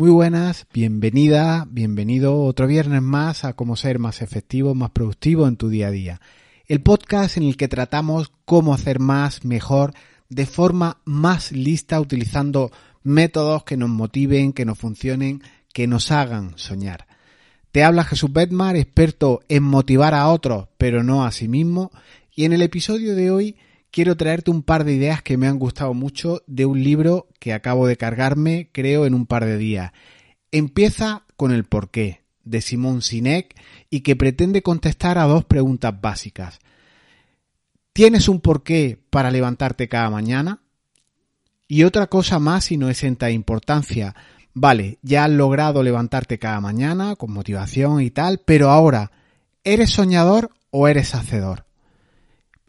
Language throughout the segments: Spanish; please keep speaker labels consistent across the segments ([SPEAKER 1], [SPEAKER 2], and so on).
[SPEAKER 1] Muy buenas, bienvenida, bienvenido otro viernes más a cómo ser más efectivo, más productivo en tu día a día. El podcast en el que tratamos cómo hacer más, mejor, de forma más lista, utilizando métodos que nos motiven, que nos funcionen, que nos hagan soñar. Te habla Jesús Bedmar, experto en motivar a otros, pero no a sí mismo, y en el episodio de hoy quiero traerte un par de ideas que me han gustado mucho de un libro que acabo de cargarme, creo, en un par de días. Empieza con el porqué, de Simón Sinek, y que pretende contestar a dos preguntas básicas. ¿Tienes un porqué para levantarte cada mañana? Y otra cosa más y no exenta de importancia. Vale, ya has logrado levantarte cada mañana con motivación y tal, pero ahora, ¿eres soñador o eres hacedor?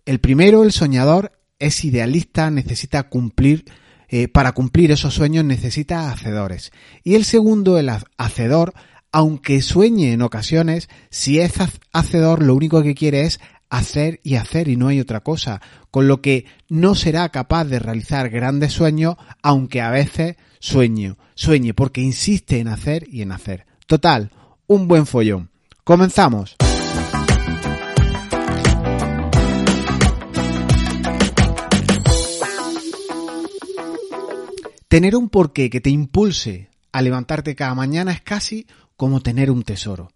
[SPEAKER 1] El primero, el soñador, es idealista, necesita cumplir, eh, para cumplir esos sueños necesita hacedores. Y el segundo, el hacedor, aunque sueñe en ocasiones, si es hacedor lo único que quiere es hacer y hacer y no hay otra cosa, con lo que no será capaz de realizar grandes sueños, aunque a veces sueño, sueñe, porque insiste en hacer y en hacer. Total, un buen follón. Comenzamos. Tener un porqué que te impulse a levantarte cada mañana es casi como tener un tesoro.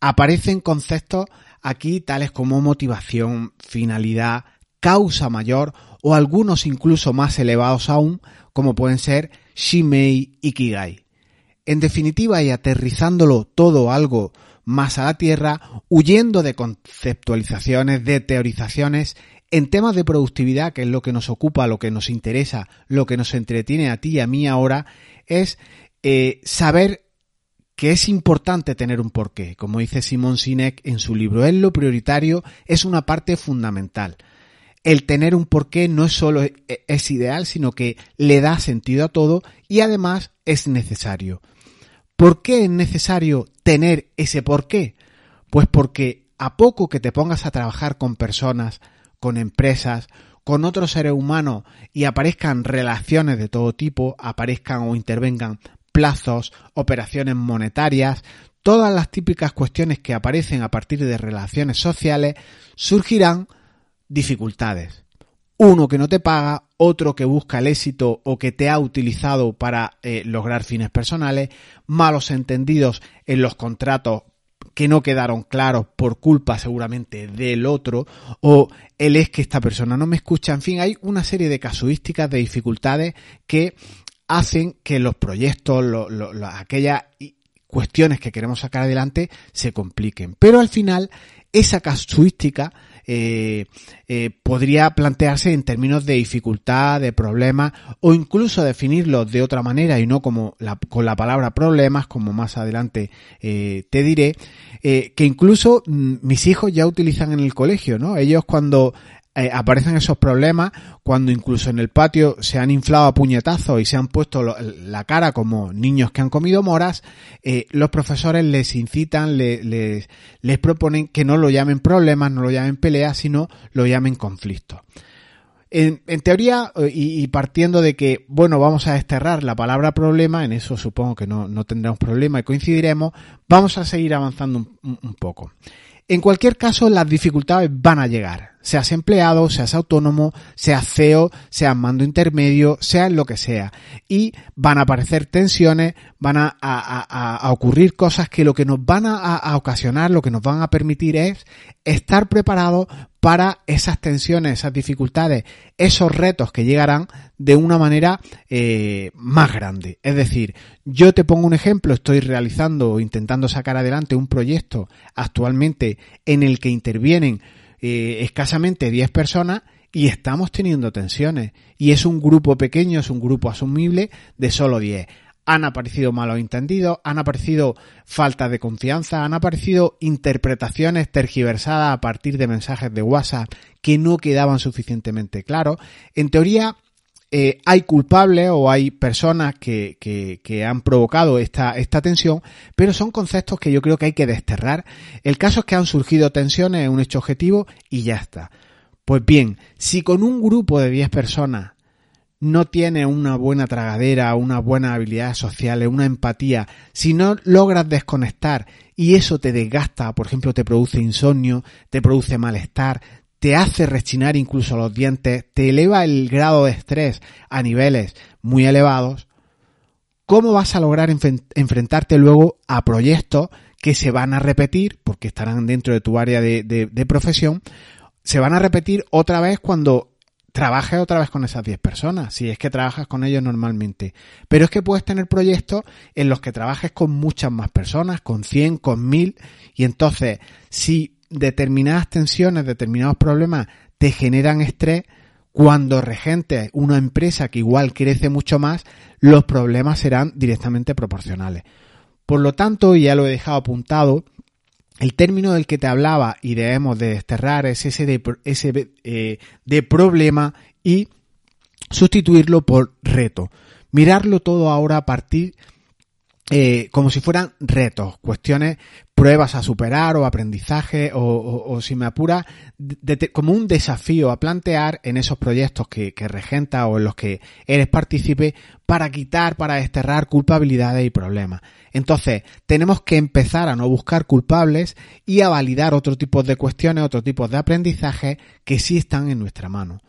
[SPEAKER 1] Aparecen conceptos aquí tales como motivación, finalidad, causa mayor o algunos incluso más elevados aún, como pueden ser Shimei y Kigai. En definitiva, y aterrizándolo todo algo más a la tierra, huyendo de conceptualizaciones, de teorizaciones, en temas de productividad, que es lo que nos ocupa, lo que nos interesa, lo que nos entretiene a ti y a mí ahora, es eh, saber que es importante tener un porqué. Como dice Simón Sinek en su libro, es lo prioritario, es una parte fundamental. El tener un porqué no es solo e, es ideal, sino que le da sentido a todo y además es necesario. ¿Por qué es necesario tener ese porqué? Pues porque a poco que te pongas a trabajar con personas, con empresas, con otros seres humanos y aparezcan relaciones de todo tipo, aparezcan o intervengan plazos, operaciones monetarias, todas las típicas cuestiones que aparecen a partir de relaciones sociales, surgirán dificultades. Uno que no te paga, otro que busca el éxito o que te ha utilizado para eh, lograr fines personales, malos entendidos en los contratos que no quedaron claros por culpa seguramente del otro, o él es que esta persona no me escucha, en fin, hay una serie de casuísticas, de dificultades que hacen que los proyectos, aquellas cuestiones que queremos sacar adelante se compliquen. Pero al final, esa casuística eh, eh, podría plantearse en términos de dificultad, de problemas o incluso definirlos de otra manera y no como con la palabra problemas, como más adelante eh, te diré, que incluso mm, mis hijos ya utilizan en el colegio, ¿no? Ellos cuando eh, aparecen esos problemas cuando incluso en el patio se han inflado a puñetazos y se han puesto la cara como niños que han comido moras, eh, los profesores les incitan, les, les proponen que no lo llamen problemas, no lo llamen peleas, sino lo llamen conflictos. En, teoría, eh, y, partiendo de que, bueno, vamos a desterrar la palabra problema, en eso supongo que no, no tendremos problema y coincidiremos, vamos a seguir avanzando un poco. En cualquier caso, las dificultades van a llegar. Seas empleado, seas autónomo, seas CEO, seas mando intermedio, seas lo que sea. Y van a aparecer tensiones, van a, ocurrir cosas que lo que nos van a, ocasionar, lo que nos van a permitir es estar preparados para esas tensiones, esas dificultades, esos retos que llegarán de una manera eh, más grande. Es decir, yo te pongo un ejemplo, estoy realizando o intentando sacar adelante un proyecto actualmente en el que intervienen eh, escasamente 10 personas y estamos teniendo tensiones. Y es un grupo pequeño, es un grupo asumible de solo 10. Han aparecido malos entendidos, han aparecido falta de confianza, han aparecido interpretaciones tergiversadas a partir de mensajes de WhatsApp que no quedaban suficientemente claros. En teoría, eh, hay culpables o hay personas que, han provocado esta, esta tensión, pero son conceptos que yo creo que hay que desterrar. El caso es que han surgido tensiones, es un hecho objetivo y ya está. Pues bien, si con un grupo de 10 personas no tiene una buena tragadera, una buena habilidad social, una empatía, si no logras desconectar y eso te desgasta, por ejemplo, te produce insomnio, te produce malestar, te hace rechinar incluso los dientes, te eleva el grado de estrés a niveles muy elevados, ¿cómo vas a lograr enfrentarte luego a proyectos que se van a repetir, porque estarán dentro de tu área de profesión, se van a repetir otra vez cuando trabajes otra vez con esas 10 personas, si es que trabajas con ellos normalmente. Pero es que puedes tener proyectos en los que trabajes con muchas más personas, con 100, con 1000, y entonces, si determinadas tensiones, determinados problemas te generan estrés, cuando regentes una empresa que igual crece mucho más, los problemas serán directamente proporcionales. Por lo tanto, ya lo he dejado apuntado, el término del que te hablaba y debemos de desterrar es ese de, ese eh, de problema y sustituirlo por reto. Mirarlo todo ahora a partir eh, como si fueran retos, cuestiones, pruebas a superar o aprendizaje o, si me apura, como un desafío a plantear en esos proyectos que, que regenta o en los que eres partícipe para quitar, para desterrar culpabilidades y problemas. Entonces, tenemos que empezar a no buscar culpables y a validar otro tipo de cuestiones, otro tipo de aprendizaje que sí están en nuestra mano.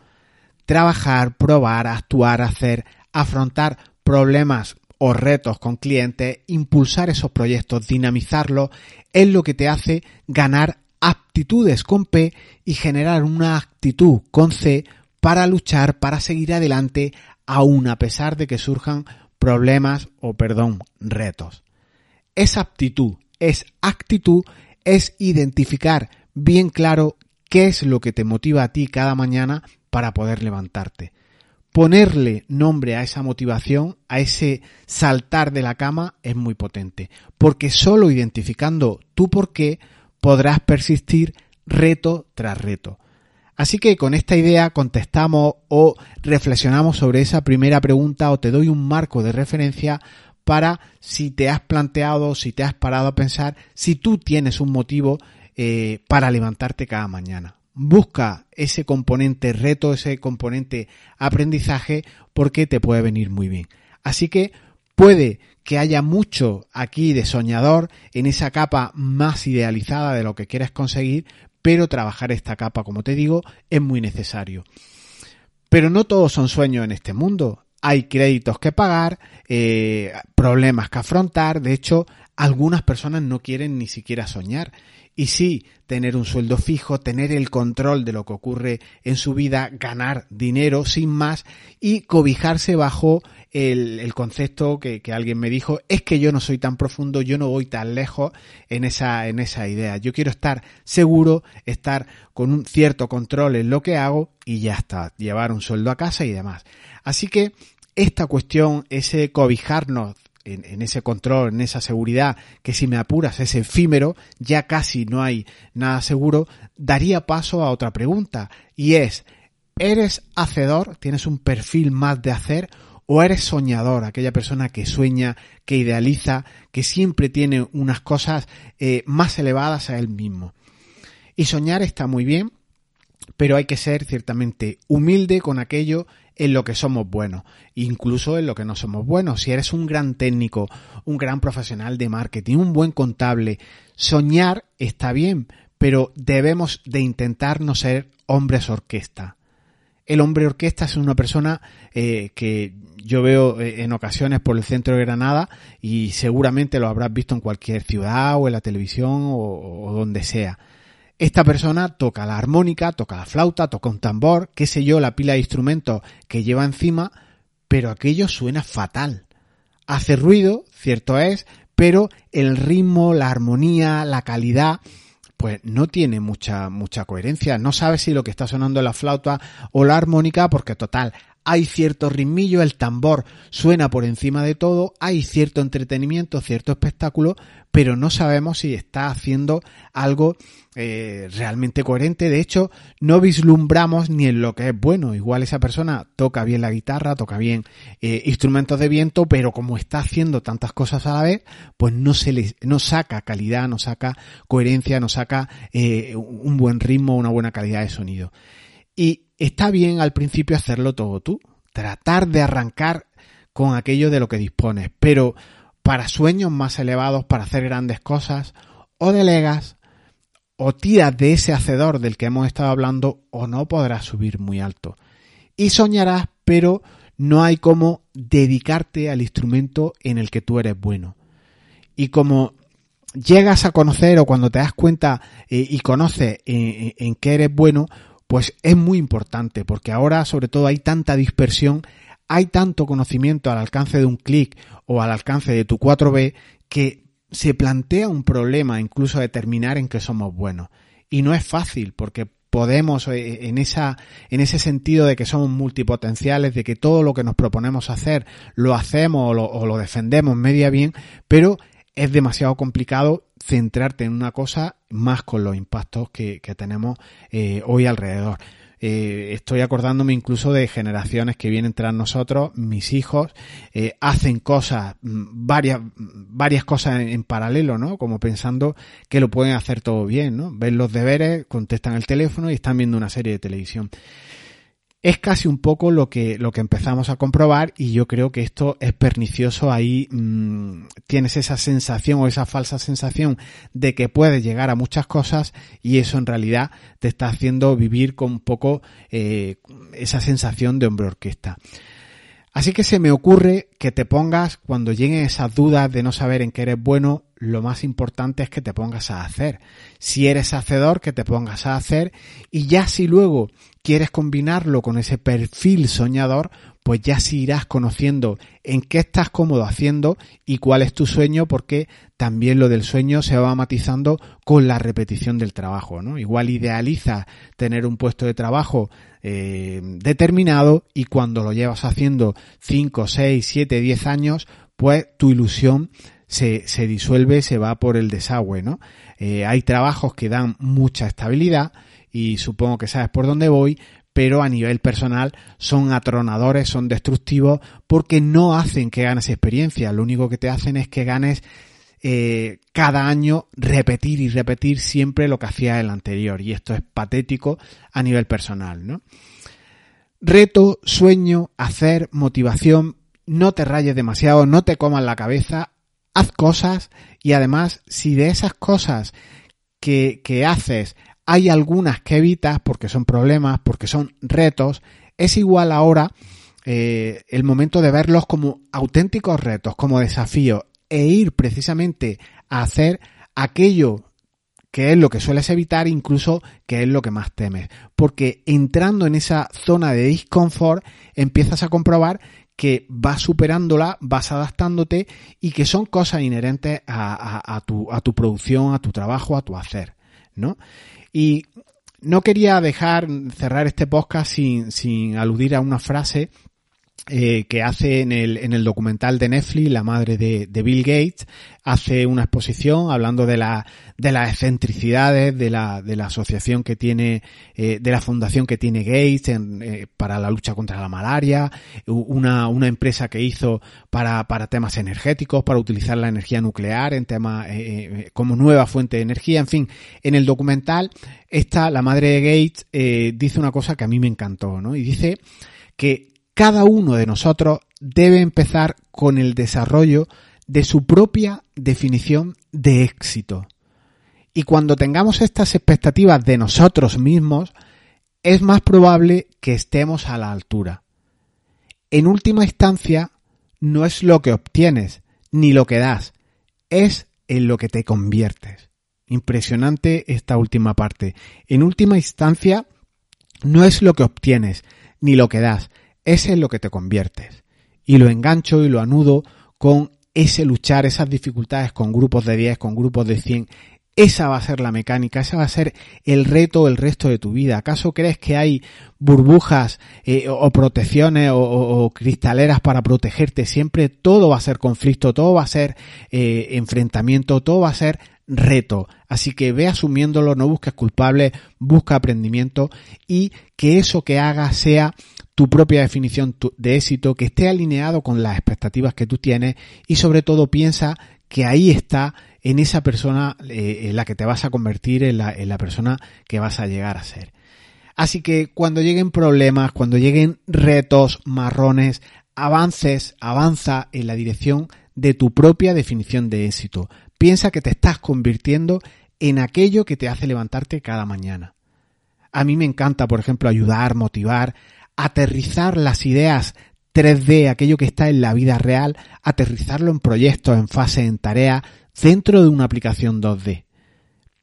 [SPEAKER 1] Trabajar, probar, actuar, hacer, afrontar problemas o retos con clientes, impulsar esos proyectos, dinamizarlos, es lo que te hace ganar aptitudes con P y generar una actitud con C para luchar, para seguir adelante, aun a pesar de que surjan problemas o, perdón, retos. Es aptitud, es actitud, es identificar bien claro qué es lo que te motiva a ti cada mañana para poder levantarte ponerle nombre a esa motivación, a ese saltar de la cama, es muy potente. Porque solo identificando tu por qué podrás persistir reto tras reto. Así que con esta idea contestamos o reflexionamos sobre esa primera pregunta o te doy un marco de referencia para si te has planteado, si te has parado a pensar, si tú tienes un motivo eh, para levantarte cada mañana busca ese componente reto, ese componente aprendizaje, porque te puede venir muy bien. Así que puede que haya mucho aquí de soñador en esa capa más idealizada de lo que quieres conseguir, pero trabajar esta capa, como te digo, es muy necesario. Pero no todos son sueños en este mundo. Hay créditos que pagar, eh, problemas que afrontar. De hecho, algunas personas no quieren ni siquiera soñar y sí, tener un sueldo fijo, tener el control de lo que ocurre en su vida, ganar dinero sin más y cobijarse bajo el, el concepto que, alguien me dijo, es que yo no soy tan profundo, yo no voy tan lejos en esa, en esa idea. Yo quiero estar seguro, estar con un cierto control en lo que hago y ya está, llevar un sueldo a casa y demás. Así que esta cuestión, ese cobijarnos en, ese control, en esa seguridad, que si me apuras es efímero, ya casi no hay nada seguro, daría paso a otra pregunta y es, ¿eres hacedor? ¿Tienes un perfil más de hacer? ¿O eres soñador? Aquella persona que sueña, que idealiza, que siempre tiene unas cosas eh, más elevadas a él mismo. Y soñar está muy bien, pero hay que ser ciertamente humilde con aquello en lo que somos buenos, incluso en lo que no somos buenos. Si eres un gran técnico, un gran profesional de marketing, un buen contable, soñar está bien, pero debemos de intentar no ser hombres orquesta. El hombre orquesta es una persona eh, que yo veo eh, en ocasiones por el centro de Granada y seguramente lo habrás visto en cualquier ciudad o en la televisión o, o donde sea esta persona toca la armónica, toca la flauta, toca un tambor, qué sé yo, la pila de instrumentos que lleva encima, pero aquello suena fatal. Hace ruido, cierto es, pero el ritmo, la armonía, la calidad, pues no tiene mucha, mucha coherencia. No sabes si lo que está sonando es la flauta o la armónica, porque total, hay cierto ritmillo, el tambor suena por encima de todo, hay cierto entretenimiento, cierto espectáculo, pero no sabemos si está haciendo algo eh, realmente coherente. De hecho, no vislumbramos ni en lo que es bueno. Igual esa persona toca bien la guitarra, toca bien eh, instrumentos de viento, pero como está haciendo tantas cosas a la vez, pues no se le, no saca calidad, no saca coherencia, no saca eh, un buen ritmo, una buena calidad de sonido. Y está bien al principio hacerlo todo tú, tratar de arrancar con aquello de lo que dispones, pero para sueños más elevados, para hacer grandes cosas, o delegas, o tiras de ese hacedor del que hemos estado hablando, o no podrás subir muy alto. Y soñarás, pero no hay como dedicarte al instrumento en el que tú eres bueno. Y como llegas a conocer o cuando te das cuenta eh, y conoces en, en que eres bueno, pues es muy importante porque ahora sobre todo hay tanta dispersión, hay tanto conocimiento al alcance de un clic o al alcance de tu 4B que se plantea un problema incluso determinar en qué somos buenos. Y no es fácil porque podemos eh, en esa en ese sentido de que somos multipotenciales de que todo lo que nos proponemos hacer lo hacemos o lo, o lo defendemos media bien pero es demasiado complicado centrarte en una cosa más con los impactos que, tenemos eh, hoy alrededor. Eh, estoy acordándome incluso de generaciones que vienen tras nosotros, mis hijos, eh, hacen cosas, mm, varias, varias cosas en, paralelo, ¿no? Como pensando que lo pueden hacer todo bien, ¿no? Ven los deberes, contestan el teléfono y están viendo una serie de televisión es casi un poco lo que, lo que empezamos a comprobar y yo creo que esto es pernicioso. Ahí mmm, tienes esa sensación o esa falsa sensación de que puedes llegar a muchas cosas y eso en realidad te está haciendo vivir con un poco eh, esa sensación de hombre orquesta. Así que se me ocurre que te pongas, cuando lleguen esas dudas de no saber en qué eres bueno, lo más importante es que te pongas a hacer. Si eres hacedor, que te pongas a hacer y ya si luego quieres combinarlo con ese perfil soñador, pues ya si irás conociendo en qué estás cómodo haciendo y cuál es tu sueño, porque también lo del sueño se va matizando con la repetición del trabajo, ¿no? Igual idealiza tener un puesto de trabajo eh, determinado y cuando lo llevas haciendo 5, 6, 7, 10 años, pues tu ilusión se, se disuelve, se va por el desagüe, ¿no? Eh, hay trabajos que dan mucha estabilidad y supongo que sabes por dónde voy, pero a nivel personal son atronadores, son destructivos porque no hacen que ganes experiencia, lo único que te hacen es que ganes eh, cada año repetir y repetir siempre lo que hacía el anterior. Y esto es patético a nivel personal, ¿no? Reto, sueño, hacer, motivación, no te rayes demasiado, no te comas la cabeza, haz cosas y además si de esas cosas que, que haces hay algunas que evitas porque son problemas, porque son retos, es igual ahora eh, el momento de verlos como auténticos retos, como desafíos e ir precisamente a hacer aquello que es lo que sueles evitar, incluso que es lo que más temes. Porque entrando en esa zona de disconfort, empiezas a comprobar que vas superándola, vas adaptándote y que son cosas inherentes a, tu producción, a tu trabajo, a tu hacer, ¿no? Y no quería dejar cerrar este podcast sin, sin aludir a una frase eh, que hace en el, en el documental de Netflix, la madre de, de, Bill Gates, hace una exposición hablando de, la, de las excentricidades de la, de la asociación que tiene, eh, de la fundación que tiene Gates en, eh, para la lucha contra la malaria, una, una empresa que hizo para, para temas energéticos, para utilizar la energía nuclear en temas, como nueva fuente de energía, en fin, en el documental, esta, la madre de Gates, dice una cosa que a mí me encantó, ¿no? Y dice que cada uno de nosotros debe empezar con el desarrollo de su propia definición de éxito. Y cuando tengamos estas expectativas de nosotros mismos, es más probable que estemos a la altura. En última instancia, no es lo que obtienes ni lo que das, es en lo que te conviertes. Impresionante esta última parte. En última instancia, no es lo que obtienes ni lo que das, es en lo que te conviertes. Y lo engancho y lo anudo con ese luchar, esas dificultades con grupos de 10, con grupos de 100, esa va a ser la mecánica, ese va a ser el reto el resto de tu vida. ¿Acaso crees que hay burbujas eh, o, protecciones o, cristaleras para protegerte siempre? Todo va a ser conflicto, todo va a ser eh, enfrentamiento, todo va a ser reto. Así que ve asumiéndolo, no busques culpables, busca aprendimiento y que eso que hagas sea tu propia definición de éxito, que esté alineado con las expectativas que tú tienes y sobre todo piensa que ahí está en esa persona eh, en la que te vas a convertir, en la, en la persona que vas a llegar a ser. Así que cuando lleguen problemas, cuando lleguen retos, marrones, avances, avanza en la dirección de tu propia definición de éxito. Piensa que te estás convirtiendo en aquello que te hace levantarte cada mañana. A mí me encanta, por ejemplo, ayudar, motivar, aterrizar las ideas 3D, aquello que está en la vida real, aterrizarlo en proyectos, en fases, en tareas, dentro de una aplicación 2D.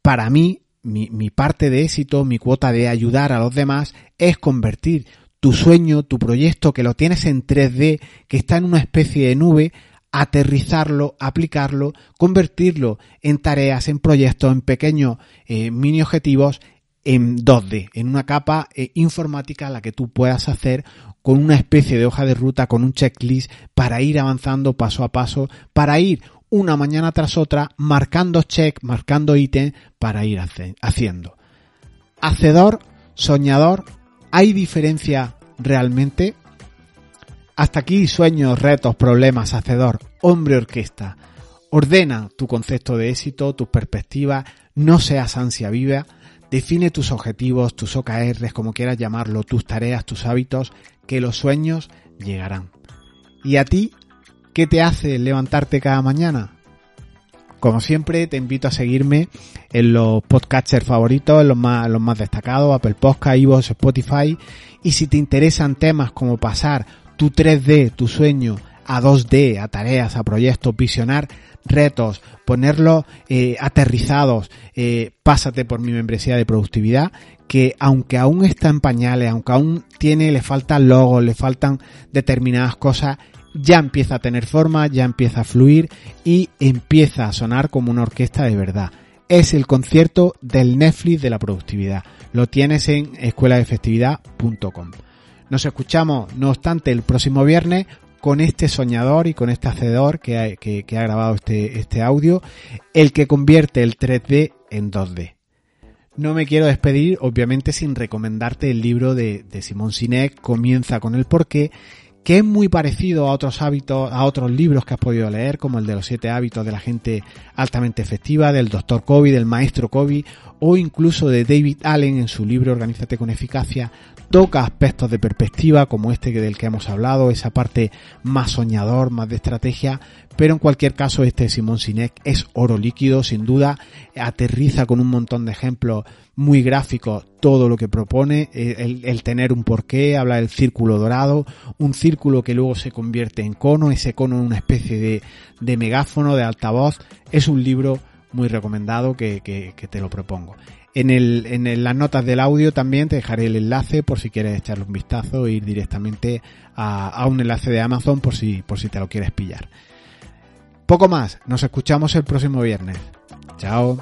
[SPEAKER 1] Para mí, mi, parte de éxito, mi cuota de ayudar a los demás es convertir tu sueño, tu proyecto que lo tienes en 3D, que está en una especie de nube, aterrizarlo, aplicarlo, convertirlo en tareas, en proyectos, en pequeños eh, mini objetivos en 2D, en una capa eh, informática la que tú puedas hacer con una especie de hoja de ruta, con un checklist para ir avanzando paso a paso, para ir una mañana tras otra marcando check, marcando ítem para ir haciendo. Hacedor, soñador, ¿hay diferencia realmente? Hasta aquí sueños, retos, problemas, hacedor, hombre orquesta. Ordena tu concepto de éxito, tus perspectivas, no seas ansia viva, define tus objetivos, tus OKRs, como quieras llamarlo, tus tareas, tus hábitos, que los sueños llegarán. ¿Y a ti qué te hace levantarte cada mañana? Como siempre, te invito a seguirme en los podcasters favoritos, en los más, destacados, Apple Podcast, iVoox, Spotify. Y si te interesan temas como pasar tu 3D, tu sueño, a 2D, a tareas, a proyectos, visionar retos, ponerlos eh, aterrizados, eh, pásate por mi membresía de productividad, que aunque aún está en pañales, aunque aún tiene, le faltan logos, le faltan determinadas cosas, ya empieza a tener forma, ya empieza a fluir y empieza a sonar como una orquesta de verdad. Es el concierto del Netflix de la productividad. Lo tienes en escuelaefectividad.com. Nos escuchamos, no obstante, el próximo viernes con este soñador y con este hacedor que ha, que, ha grabado este, este audio, el que convierte el 3D en 2D. No me quiero despedir, obviamente, sin recomendarte el libro de, de Simón Sinek, Comienza con el porqué, que es muy parecido a otros hábitos, a otros libros que has podido leer, como el de los siete hábitos de la gente altamente efectiva, del doctor Kobe, del maestro Kobe, o incluso de David Allen en su libro Organízate con eficacia, toca aspectos de perspectiva como este del que hemos hablado, esa parte más soñador, más de estrategia, pero en cualquier caso este Simón Sinek es oro líquido, sin duda, aterriza con un montón de ejemplos muy gráficos todo lo que propone, el, tener un porqué, habla del círculo dorado, un círculo que luego se convierte en cono, ese cono en una especie de, megáfono, de altavoz, es un libro muy recomendado que te lo propongo. En, el, en las notas del audio también te dejaré el enlace por si quieres echarle un vistazo e ir directamente a, a un enlace de Amazon por si, por si te lo quieres pillar. Poco más, nos escuchamos el próximo viernes. Chao.